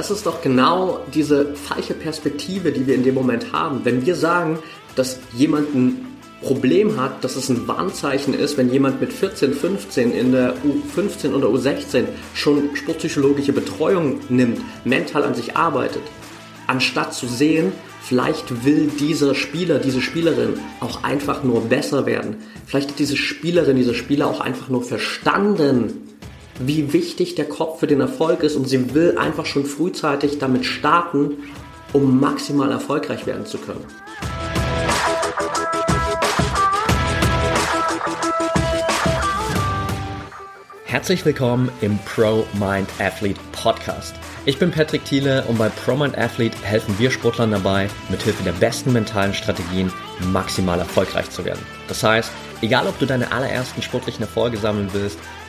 das ist doch genau diese falsche Perspektive, die wir in dem Moment haben. Wenn wir sagen, dass jemand ein Problem hat, dass es ein Warnzeichen ist, wenn jemand mit 14, 15 in der U15 oder U16 schon sportpsychologische Betreuung nimmt, mental an sich arbeitet, anstatt zu sehen, vielleicht will dieser Spieler, diese Spielerin auch einfach nur besser werden. Vielleicht hat diese Spielerin, dieser Spieler auch einfach nur verstanden, wie wichtig der Kopf für den Erfolg ist und sie will einfach schon frühzeitig damit starten, um maximal erfolgreich werden zu können. Herzlich willkommen im Pro Mind Athlete Podcast. Ich bin Patrick Thiele und bei Pro Mind Athlete helfen wir Sportlern dabei, mithilfe der besten mentalen Strategien maximal erfolgreich zu werden. Das heißt, egal ob du deine allerersten sportlichen Erfolge sammeln willst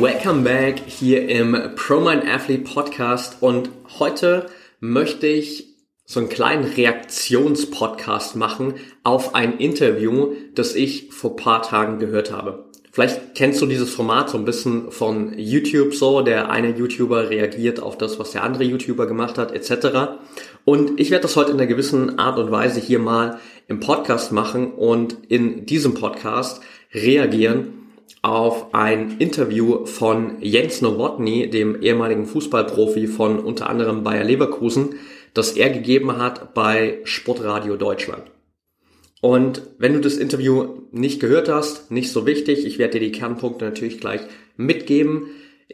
Welcome back hier im ProMind Athlete Podcast und heute möchte ich so einen kleinen Reaktionspodcast machen auf ein Interview, das ich vor paar Tagen gehört habe. Vielleicht kennst du dieses Format so ein bisschen von YouTube so, der eine YouTuber reagiert auf das, was der andere YouTuber gemacht hat, etc. Und ich werde das heute in einer gewissen Art und Weise hier mal im Podcast machen und in diesem Podcast reagieren auf ein Interview von Jens Nowotny, dem ehemaligen Fußballprofi von unter anderem Bayer Leverkusen, das er gegeben hat bei Sportradio Deutschland. Und wenn du das Interview nicht gehört hast, nicht so wichtig, ich werde dir die Kernpunkte natürlich gleich mitgeben.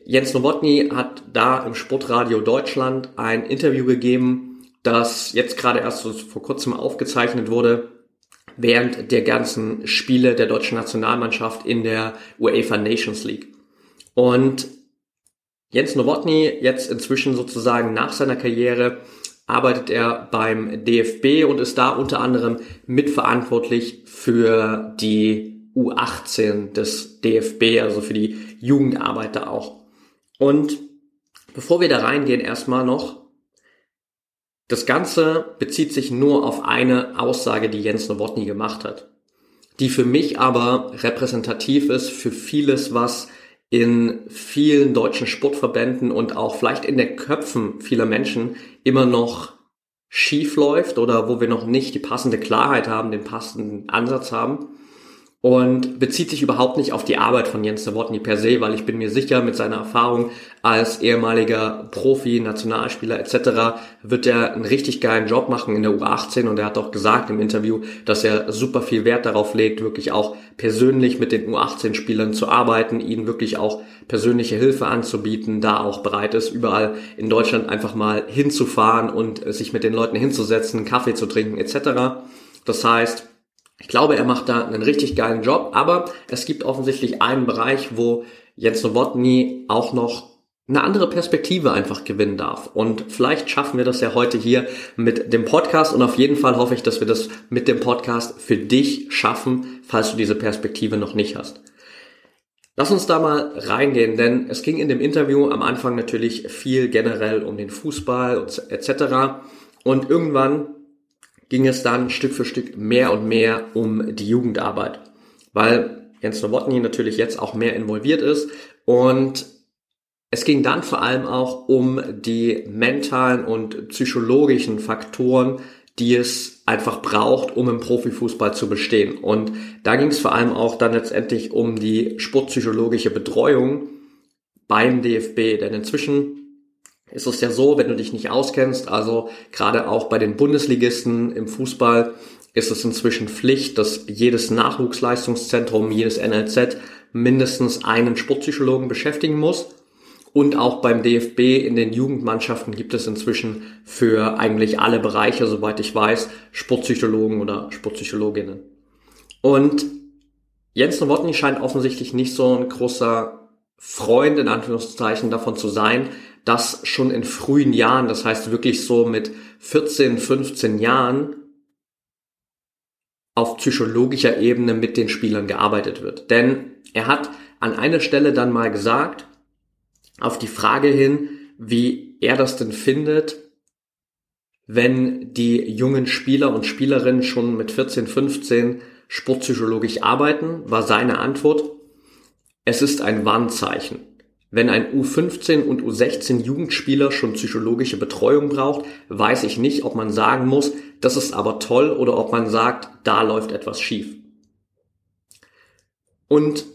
Jens Nowotny hat da im Sportradio Deutschland ein Interview gegeben, das jetzt gerade erst vor kurzem aufgezeichnet wurde während der ganzen Spiele der deutschen Nationalmannschaft in der UEFA Nations League. Und Jens Nowotny jetzt inzwischen sozusagen nach seiner Karriere arbeitet er beim DFB und ist da unter anderem mitverantwortlich für die U18 des DFB, also für die Jugendarbeit da auch. Und bevor wir da reingehen, erstmal noch das Ganze bezieht sich nur auf eine Aussage, die Jens Nowotny gemacht hat, die für mich aber repräsentativ ist für vieles, was in vielen deutschen Sportverbänden und auch vielleicht in den Köpfen vieler Menschen immer noch schief läuft oder wo wir noch nicht die passende Klarheit haben, den passenden Ansatz haben und bezieht sich überhaupt nicht auf die Arbeit von Jens Nowotny per se, weil ich bin mir sicher, mit seiner Erfahrung als ehemaliger Profi, Nationalspieler etc. wird er einen richtig geilen Job machen in der U18 und er hat auch gesagt im Interview, dass er super viel Wert darauf legt, wirklich auch persönlich mit den U18-Spielern zu arbeiten, ihnen wirklich auch persönliche Hilfe anzubieten, da auch bereit ist, überall in Deutschland einfach mal hinzufahren und sich mit den Leuten hinzusetzen, Kaffee zu trinken etc. Das heißt, ich glaube, er macht da einen richtig geilen Job, aber es gibt offensichtlich einen Bereich, wo Jens Nowotny auch noch eine andere Perspektive einfach gewinnen darf. Und vielleicht schaffen wir das ja heute hier mit dem Podcast und auf jeden Fall hoffe ich, dass wir das mit dem Podcast für dich schaffen, falls du diese Perspektive noch nicht hast. Lass uns da mal reingehen, denn es ging in dem Interview am Anfang natürlich viel generell um den Fußball etc. Und irgendwann ging es dann Stück für Stück mehr und mehr um die Jugendarbeit, weil Jens Nowotny natürlich jetzt auch mehr involviert ist und es ging dann vor allem auch um die mentalen und psychologischen Faktoren, die es einfach braucht, um im Profifußball zu bestehen. Und da ging es vor allem auch dann letztendlich um die sportpsychologische Betreuung beim DFB, denn inzwischen ist es ja so, wenn du dich nicht auskennst, also gerade auch bei den Bundesligisten im Fußball ist es inzwischen Pflicht, dass jedes Nachwuchsleistungszentrum, jedes NLZ mindestens einen Sportpsychologen beschäftigen muss. Und auch beim DFB in den Jugendmannschaften gibt es inzwischen für eigentlich alle Bereiche, soweit ich weiß, Sportpsychologen oder Sportpsychologinnen. Und Jens Nowotny scheint offensichtlich nicht so ein großer Freund in Anführungszeichen davon zu sein, dass schon in frühen Jahren, das heißt wirklich so mit 14, 15 Jahren, auf psychologischer Ebene mit den Spielern gearbeitet wird. Denn er hat an einer Stelle dann mal gesagt, auf die Frage hin, wie er das denn findet, wenn die jungen Spieler und Spielerinnen schon mit 14, 15 sportpsychologisch arbeiten, war seine Antwort, es ist ein Warnzeichen. Wenn ein U15 und U16 Jugendspieler schon psychologische Betreuung braucht, weiß ich nicht, ob man sagen muss, das ist aber toll oder ob man sagt, da läuft etwas schief. Und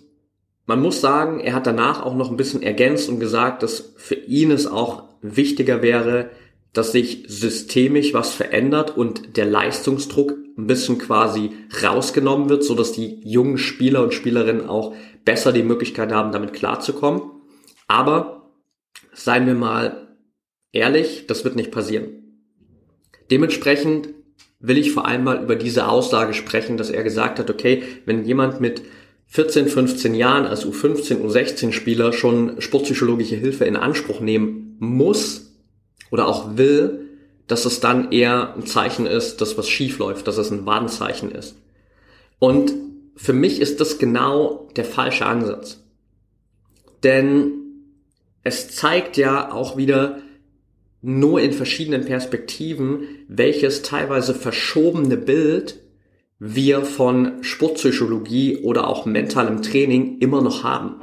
man muss sagen, er hat danach auch noch ein bisschen ergänzt und gesagt, dass für ihn es auch wichtiger wäre, dass sich systemisch was verändert und der Leistungsdruck ein bisschen quasi rausgenommen wird, so dass die jungen Spieler und Spielerinnen auch besser die Möglichkeit haben, damit klarzukommen. Aber seien wir mal ehrlich, das wird nicht passieren. Dementsprechend will ich vor allem mal über diese Aussage sprechen, dass er gesagt hat, okay, wenn jemand mit 14, 15 Jahren als U15, U16 Spieler schon sportpsychologische Hilfe in Anspruch nehmen muss oder auch will, dass es dann eher ein Zeichen ist, dass was schief läuft, dass es ein Warnzeichen ist. Und für mich ist das genau der falsche Ansatz. Denn es zeigt ja auch wieder nur in verschiedenen Perspektiven, welches teilweise verschobene Bild wir von Sportpsychologie oder auch mentalem Training immer noch haben.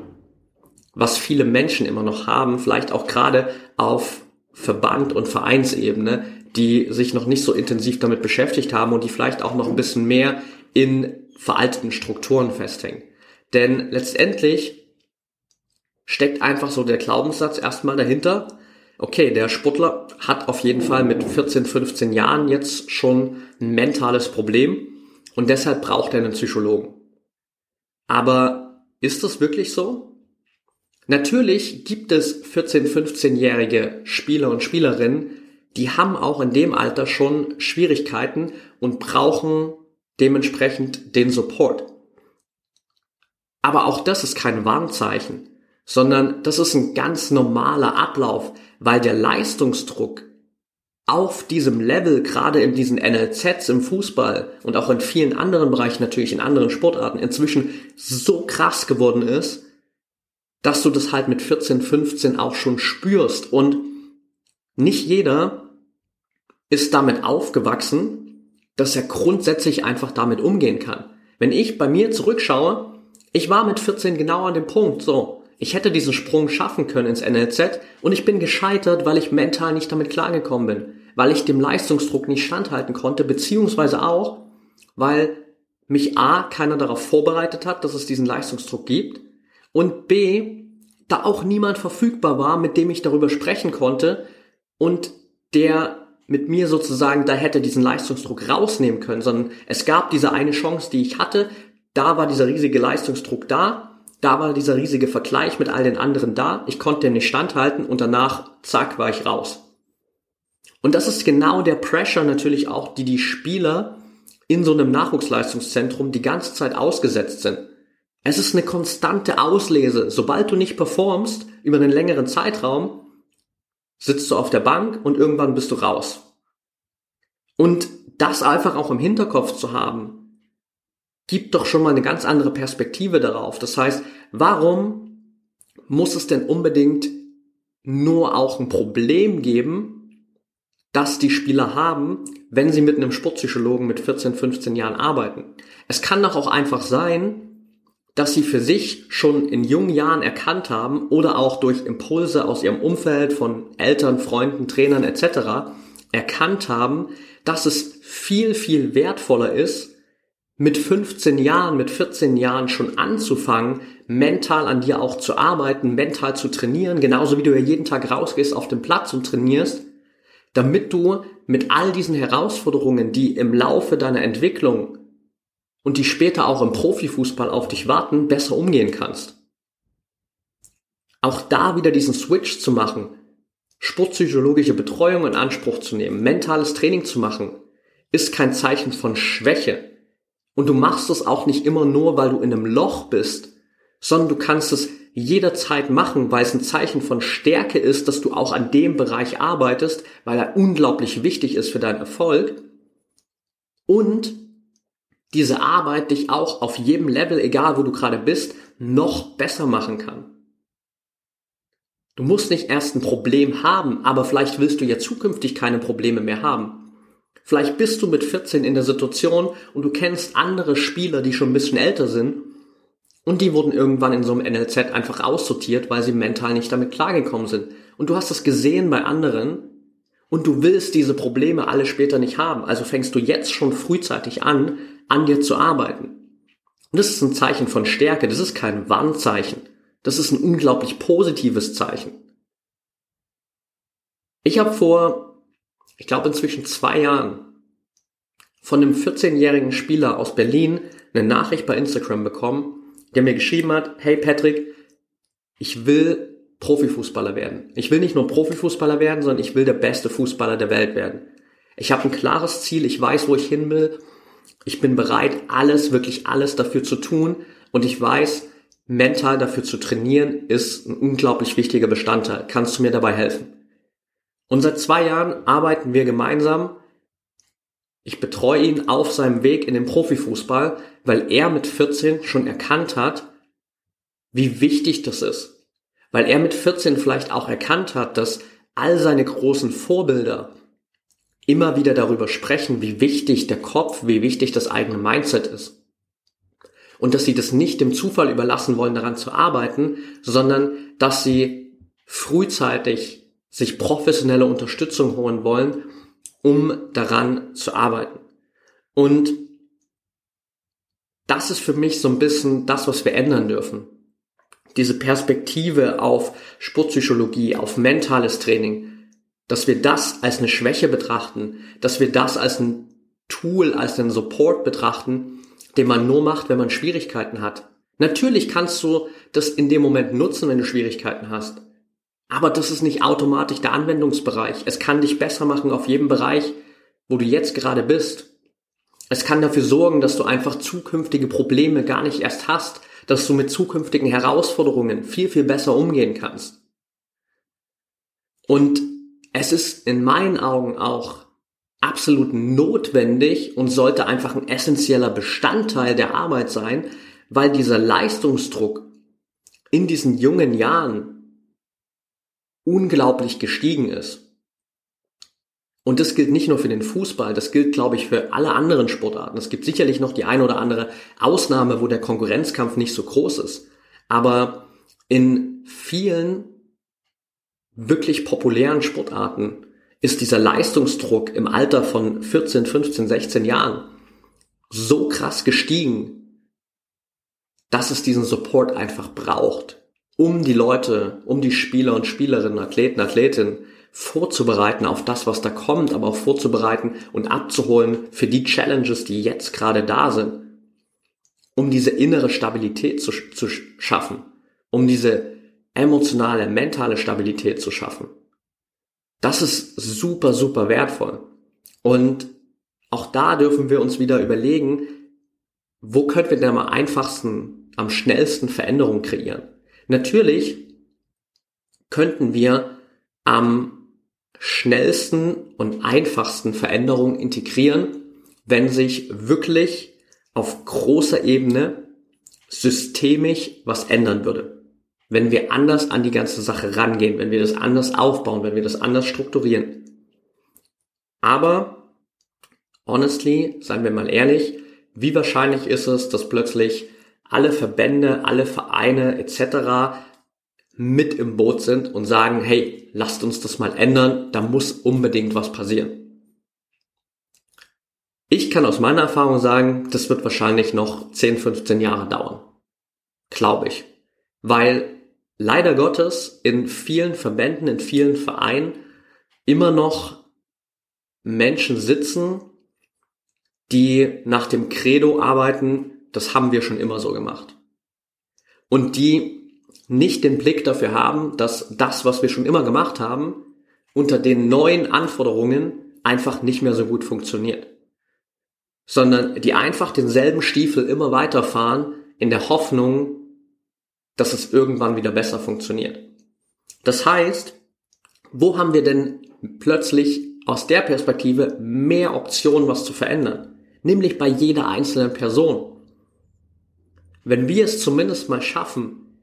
Was viele Menschen immer noch haben, vielleicht auch gerade auf Verband- und Vereinsebene, die sich noch nicht so intensiv damit beschäftigt haben und die vielleicht auch noch ein bisschen mehr in veralteten Strukturen festhängen. Denn letztendlich steckt einfach so der Glaubenssatz erstmal dahinter, okay, der Sportler hat auf jeden Fall mit 14, 15 Jahren jetzt schon ein mentales Problem und deshalb braucht er einen Psychologen. Aber ist das wirklich so? Natürlich gibt es 14, 15-jährige Spieler und Spielerinnen, die haben auch in dem Alter schon Schwierigkeiten und brauchen dementsprechend den Support. Aber auch das ist kein Warnzeichen, sondern das ist ein ganz normaler Ablauf, weil der Leistungsdruck auf diesem Level, gerade in diesen NLZs im Fußball und auch in vielen anderen Bereichen, natürlich in anderen Sportarten, inzwischen so krass geworden ist, dass du das halt mit 14, 15 auch schon spürst. Und nicht jeder ist damit aufgewachsen, dass er grundsätzlich einfach damit umgehen kann. Wenn ich bei mir zurückschaue, ich war mit 14 genau an dem Punkt, so, ich hätte diesen Sprung schaffen können ins NLZ und ich bin gescheitert, weil ich mental nicht damit klargekommen bin, weil ich dem Leistungsdruck nicht standhalten konnte, beziehungsweise auch, weil mich A, keiner darauf vorbereitet hat, dass es diesen Leistungsdruck gibt und B, da auch niemand verfügbar war, mit dem ich darüber sprechen konnte und der mit mir sozusagen da hätte diesen Leistungsdruck rausnehmen können, sondern es gab diese eine Chance, die ich hatte, da war dieser riesige Leistungsdruck da da war dieser riesige Vergleich mit all den anderen da, ich konnte dem nicht standhalten und danach, zack, war ich raus. Und das ist genau der Pressure natürlich auch, die die Spieler in so einem Nachwuchsleistungszentrum die ganze Zeit ausgesetzt sind. Es ist eine konstante Auslese. Sobald du nicht performst über einen längeren Zeitraum, sitzt du auf der Bank und irgendwann bist du raus. Und das einfach auch im Hinterkopf zu haben, gibt doch schon mal eine ganz andere Perspektive darauf. Das heißt, warum muss es denn unbedingt nur auch ein Problem geben, das die Spieler haben, wenn sie mit einem Sportpsychologen mit 14, 15 Jahren arbeiten? Es kann doch auch einfach sein, dass sie für sich schon in jungen Jahren erkannt haben oder auch durch Impulse aus ihrem Umfeld von Eltern, Freunden, Trainern etc. erkannt haben, dass es viel, viel wertvoller ist, mit 15 Jahren, mit 14 Jahren schon anzufangen, mental an dir auch zu arbeiten, mental zu trainieren, genauso wie du ja jeden Tag rausgehst auf den Platz und trainierst, damit du mit all diesen Herausforderungen, die im Laufe deiner Entwicklung und die später auch im Profifußball auf dich warten, besser umgehen kannst. Auch da wieder diesen Switch zu machen, sportpsychologische Betreuung in Anspruch zu nehmen, mentales Training zu machen, ist kein Zeichen von Schwäche, und du machst es auch nicht immer nur, weil du in einem Loch bist, sondern du kannst es jederzeit machen, weil es ein Zeichen von Stärke ist, dass du auch an dem Bereich arbeitest, weil er unglaublich wichtig ist für deinen Erfolg. Und diese Arbeit dich auch auf jedem Level, egal wo du gerade bist, noch besser machen kann. Du musst nicht erst ein Problem haben, aber vielleicht willst du ja zukünftig keine Probleme mehr haben. Vielleicht bist du mit 14 in der Situation und du kennst andere Spieler, die schon ein bisschen älter sind und die wurden irgendwann in so einem NLZ einfach aussortiert, weil sie mental nicht damit klargekommen sind. Und du hast das gesehen bei anderen und du willst diese Probleme alle später nicht haben. Also fängst du jetzt schon frühzeitig an, an dir zu arbeiten. Und das ist ein Zeichen von Stärke, das ist kein Warnzeichen. Das ist ein unglaublich positives Zeichen. Ich habe vor, ich glaube inzwischen zwei Jahren, von einem 14-jährigen Spieler aus Berlin eine Nachricht bei Instagram bekommen, der mir geschrieben hat, hey Patrick, ich will Profifußballer werden. Ich will nicht nur Profifußballer werden, sondern ich will der beste Fußballer der Welt werden. Ich habe ein klares Ziel, ich weiß, wo ich hin will ich bin bereit, alles, wirklich alles dafür zu tun und ich weiß, mental dafür zu trainieren ist ein unglaublich wichtiger Bestandteil. Kannst du mir dabei helfen? Und seit zwei Jahren arbeiten wir gemeinsam. Ich betreue ihn auf seinem Weg in den Profifußball, weil er mit 14 schon erkannt hat, wie wichtig das ist. Weil er mit 14 vielleicht auch erkannt hat, dass all seine großen Vorbilder immer wieder darüber sprechen, wie wichtig der Kopf, wie wichtig das eigene Mindset ist. Und dass sie das nicht dem Zufall überlassen wollen, daran zu arbeiten, sondern dass sie frühzeitig sich professionelle Unterstützung holen wollen, um daran zu arbeiten. Und das ist für mich so ein bisschen das, was wir ändern dürfen. Diese Perspektive auf Sportpsychologie, auf mentales Training, dass wir das als eine Schwäche betrachten, dass wir das als ein Tool, als einen Support betrachten, den man nur macht, wenn man Schwierigkeiten hat. Natürlich kannst du das in dem Moment nutzen, wenn du Schwierigkeiten hast. Aber das ist nicht automatisch der Anwendungsbereich. Es kann dich besser machen auf jedem Bereich, wo du jetzt gerade bist. Es kann dafür sorgen, dass du einfach zukünftige Probleme gar nicht erst hast, dass du mit zukünftigen Herausforderungen viel, viel besser umgehen kannst. Und es ist in meinen Augen auch absolut notwendig und sollte einfach ein essentieller Bestandteil der Arbeit sein, weil dieser Leistungsdruck in diesen jungen Jahren unglaublich gestiegen ist. Und das gilt nicht nur für den Fußball, das gilt, glaube ich, für alle anderen Sportarten. Es gibt sicherlich noch die eine oder andere Ausnahme, wo der Konkurrenzkampf nicht so groß ist. Aber in vielen wirklich populären Sportarten ist dieser Leistungsdruck im Alter von 14, 15, 16 Jahren so krass gestiegen, dass es diesen Support einfach braucht, um die Leute, um die Spieler und Spielerinnen, Athleten, Athletinnen vorzubereiten auf das, was da kommt, aber auch vorzubereiten und abzuholen für die Challenges, die jetzt gerade da sind, um diese innere Stabilität zu, zu schaffen, um diese emotionale, mentale Stabilität zu schaffen. Das ist super, super wertvoll. Und auch da dürfen wir uns wieder überlegen, wo können wir denn am einfachsten, am schnellsten Veränderungen kreieren? Natürlich könnten wir am schnellsten und einfachsten Veränderungen integrieren, wenn sich wirklich auf großer Ebene systemisch was ändern würde wenn wir anders an die ganze Sache rangehen, wenn wir das anders aufbauen, wenn wir das anders strukturieren. Aber, honestly, seien wir mal ehrlich, wie wahrscheinlich ist es, dass plötzlich alle Verbände, alle Vereine etc. mit im Boot sind und sagen, hey, lasst uns das mal ändern, da muss unbedingt was passieren. Ich kann aus meiner Erfahrung sagen, das wird wahrscheinlich noch 10, 15 Jahre dauern. Glaube ich. Weil leider Gottes in vielen Verbänden, in vielen Vereinen immer noch Menschen sitzen, die nach dem Credo arbeiten, das haben wir schon immer so gemacht. Und die nicht den Blick dafür haben, dass das, was wir schon immer gemacht haben, unter den neuen Anforderungen einfach nicht mehr so gut funktioniert. Sondern die einfach denselben Stiefel immer weiterfahren in der Hoffnung, dass es irgendwann wieder besser funktioniert. Das heißt, wo haben wir denn plötzlich aus der Perspektive mehr Optionen, was zu verändern? Nämlich bei jeder einzelnen Person. Wenn wir es zumindest mal schaffen,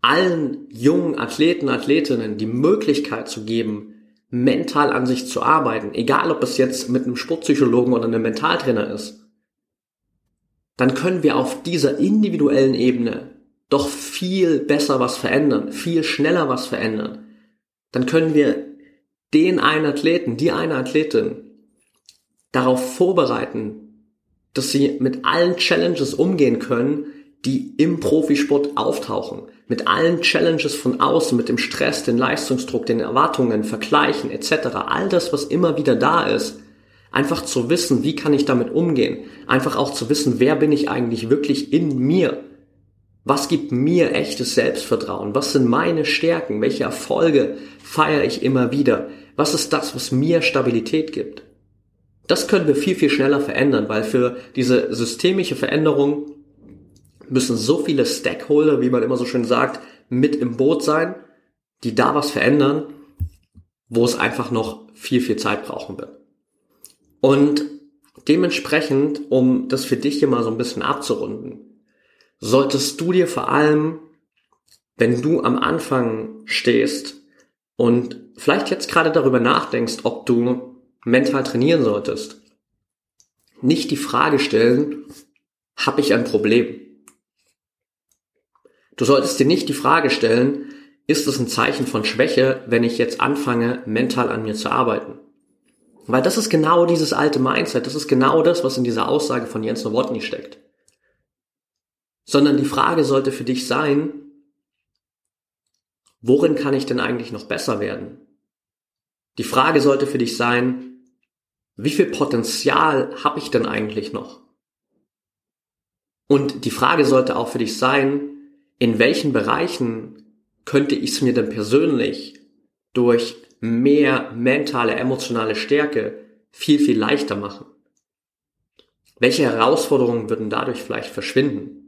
allen jungen Athleten, Athletinnen die Möglichkeit zu geben, mental an sich zu arbeiten, egal ob es jetzt mit einem Sportpsychologen oder einem Mentaltrainer ist, dann können wir auf dieser individuellen Ebene doch viel besser was verändern, viel schneller was verändern. Dann können wir den einen Athleten, die eine Athletin darauf vorbereiten, dass sie mit allen Challenges umgehen können, die im Profisport auftauchen. Mit allen Challenges von außen, mit dem Stress, den Leistungsdruck, den Erwartungen, Vergleichen etc. All das, was immer wieder da ist. Einfach zu wissen, wie kann ich damit umgehen. Einfach auch zu wissen, wer bin ich eigentlich wirklich in mir. Was gibt mir echtes Selbstvertrauen? Was sind meine Stärken? Welche Erfolge feiere ich immer wieder? Was ist das, was mir Stabilität gibt? Das können wir viel, viel schneller verändern, weil für diese systemische Veränderung müssen so viele Stakeholder, wie man immer so schön sagt, mit im Boot sein, die da was verändern, wo es einfach noch viel, viel Zeit brauchen wird. Und dementsprechend, um das für dich hier mal so ein bisschen abzurunden, solltest du dir vor allem, wenn du am Anfang stehst und vielleicht jetzt gerade darüber nachdenkst, ob du mental trainieren solltest, nicht die Frage stellen, habe ich ein Problem? Du solltest dir nicht die Frage stellen, ist es ein Zeichen von Schwäche, wenn ich jetzt anfange, mental an mir zu arbeiten? Weil das ist genau dieses alte Mindset, das ist genau das, was in dieser Aussage von Jens Nowotny steckt. Sondern die Frage sollte für dich sein, worin kann ich denn eigentlich noch besser werden? Die Frage sollte für dich sein, wie viel Potenzial habe ich denn eigentlich noch? Und die Frage sollte auch für dich sein, in welchen Bereichen könnte ich es mir denn persönlich durch mehr mentale, emotionale Stärke viel, viel leichter machen? Welche Herausforderungen würden dadurch vielleicht verschwinden?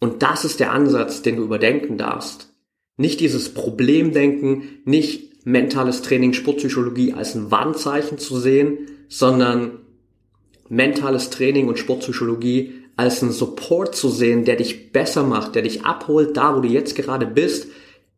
Und das ist der Ansatz, den du überdenken darfst. Nicht dieses Problemdenken, nicht mentales Training, Sportpsychologie als ein Warnzeichen zu sehen, sondern mentales Training und Sportpsychologie als einen Support zu sehen, der dich besser macht, der dich abholt, da wo du jetzt gerade bist,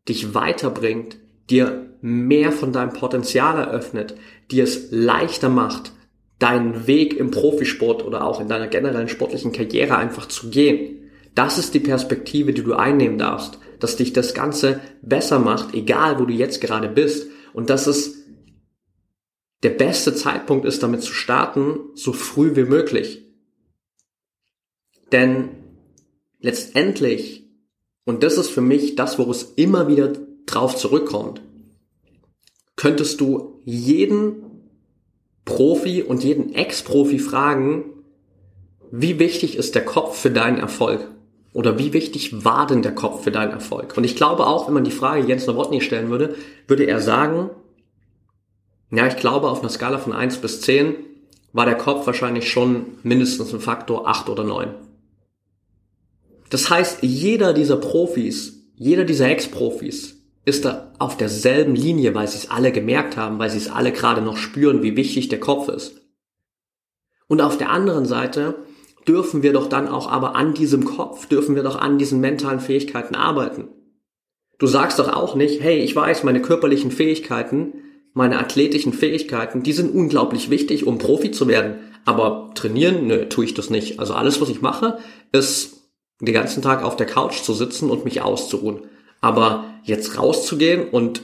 dich weiterbringt, dir mehr von deinem Potenzial eröffnet, dir es leichter macht, deinen Weg im Profisport oder auch in deiner generellen sportlichen Karriere einfach zu gehen. Das ist die Perspektive, die du einnehmen darfst, dass dich das Ganze besser macht, egal wo du jetzt gerade bist. Und dass es der beste Zeitpunkt ist, damit zu starten, so früh wie möglich. Denn letztendlich, und das ist für mich das, wo es immer wieder drauf zurückkommt, könntest du jeden Profi und jeden Ex-Profi fragen, wie wichtig ist der Kopf für deinen Erfolg? Oder wie wichtig war denn der Kopf für deinen Erfolg? Und ich glaube auch, wenn man die Frage Jens Nowotny stellen würde, würde er sagen, ja, ich glaube, auf einer Skala von 1 bis 10 war der Kopf wahrscheinlich schon mindestens ein Faktor 8 oder 9. Das heißt, jeder dieser Profis, jeder dieser Ex-Profis ist da auf derselben Linie, weil sie es alle gemerkt haben, weil sie es alle gerade noch spüren, wie wichtig der Kopf ist. Und auf der anderen Seite dürfen wir doch dann auch aber an diesem Kopf, dürfen wir doch an diesen mentalen Fähigkeiten arbeiten. Du sagst doch auch nicht, hey, ich weiß, meine körperlichen Fähigkeiten, meine athletischen Fähigkeiten, die sind unglaublich wichtig, um Profi zu werden. Aber trainieren, nö, tue ich das nicht. Also alles, was ich mache, ist den ganzen Tag auf der Couch zu sitzen und mich auszuruhen. Aber jetzt rauszugehen und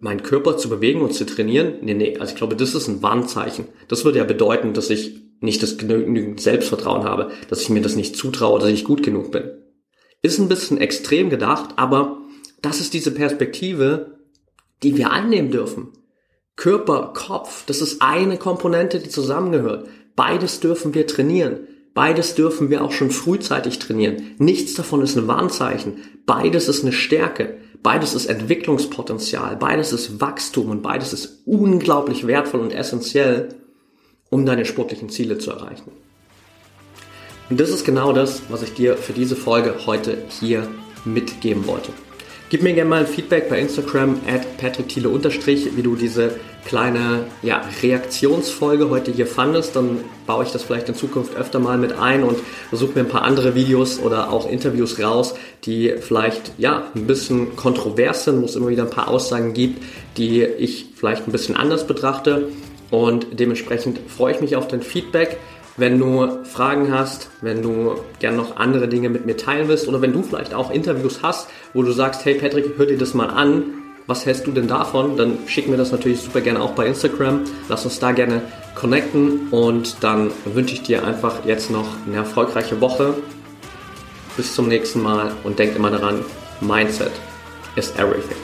meinen Körper zu bewegen und zu trainieren, nee, nee, also ich glaube, das ist ein Warnzeichen. Das würde ja bedeuten, dass ich nicht das genügend Selbstvertrauen habe, dass ich mir das nicht zutraue, dass ich gut genug bin. Ist ein bisschen extrem gedacht, aber das ist diese Perspektive, die wir annehmen dürfen. Körper, Kopf, das ist eine Komponente, die zusammengehört. Beides dürfen wir trainieren. Beides dürfen wir auch schon frühzeitig trainieren. Nichts davon ist ein Warnzeichen. Beides ist eine Stärke. Beides ist Entwicklungspotenzial. Beides ist Wachstum und beides ist unglaublich wertvoll und essentiell, um deine sportlichen Ziele zu erreichen. Und das ist genau das, was ich dir für diese Folge heute hier mitgeben wollte. Gib mir gerne mal ein Feedback bei Instagram at patrickthiele wie du diese kleine ja, Reaktionsfolge heute hier fandest. Dann baue ich das vielleicht in Zukunft öfter mal mit ein und versuche mir ein paar andere Videos oder auch Interviews raus, die vielleicht ja ein bisschen kontrovers sind, wo es immer wieder ein paar Aussagen gibt, die ich vielleicht ein bisschen anders betrachte. Und dementsprechend freue ich mich auf dein Feedback. Wenn du Fragen hast, wenn du gerne noch andere Dinge mit mir teilen willst oder wenn du vielleicht auch Interviews hast, wo du sagst, hey Patrick, hör dir das mal an, was hältst du denn davon? Dann schick mir das natürlich super gerne auch bei Instagram. Lass uns da gerne connecten und dann wünsche ich dir einfach jetzt noch eine erfolgreiche Woche. Bis zum nächsten Mal und denk immer daran, Mindset is everything.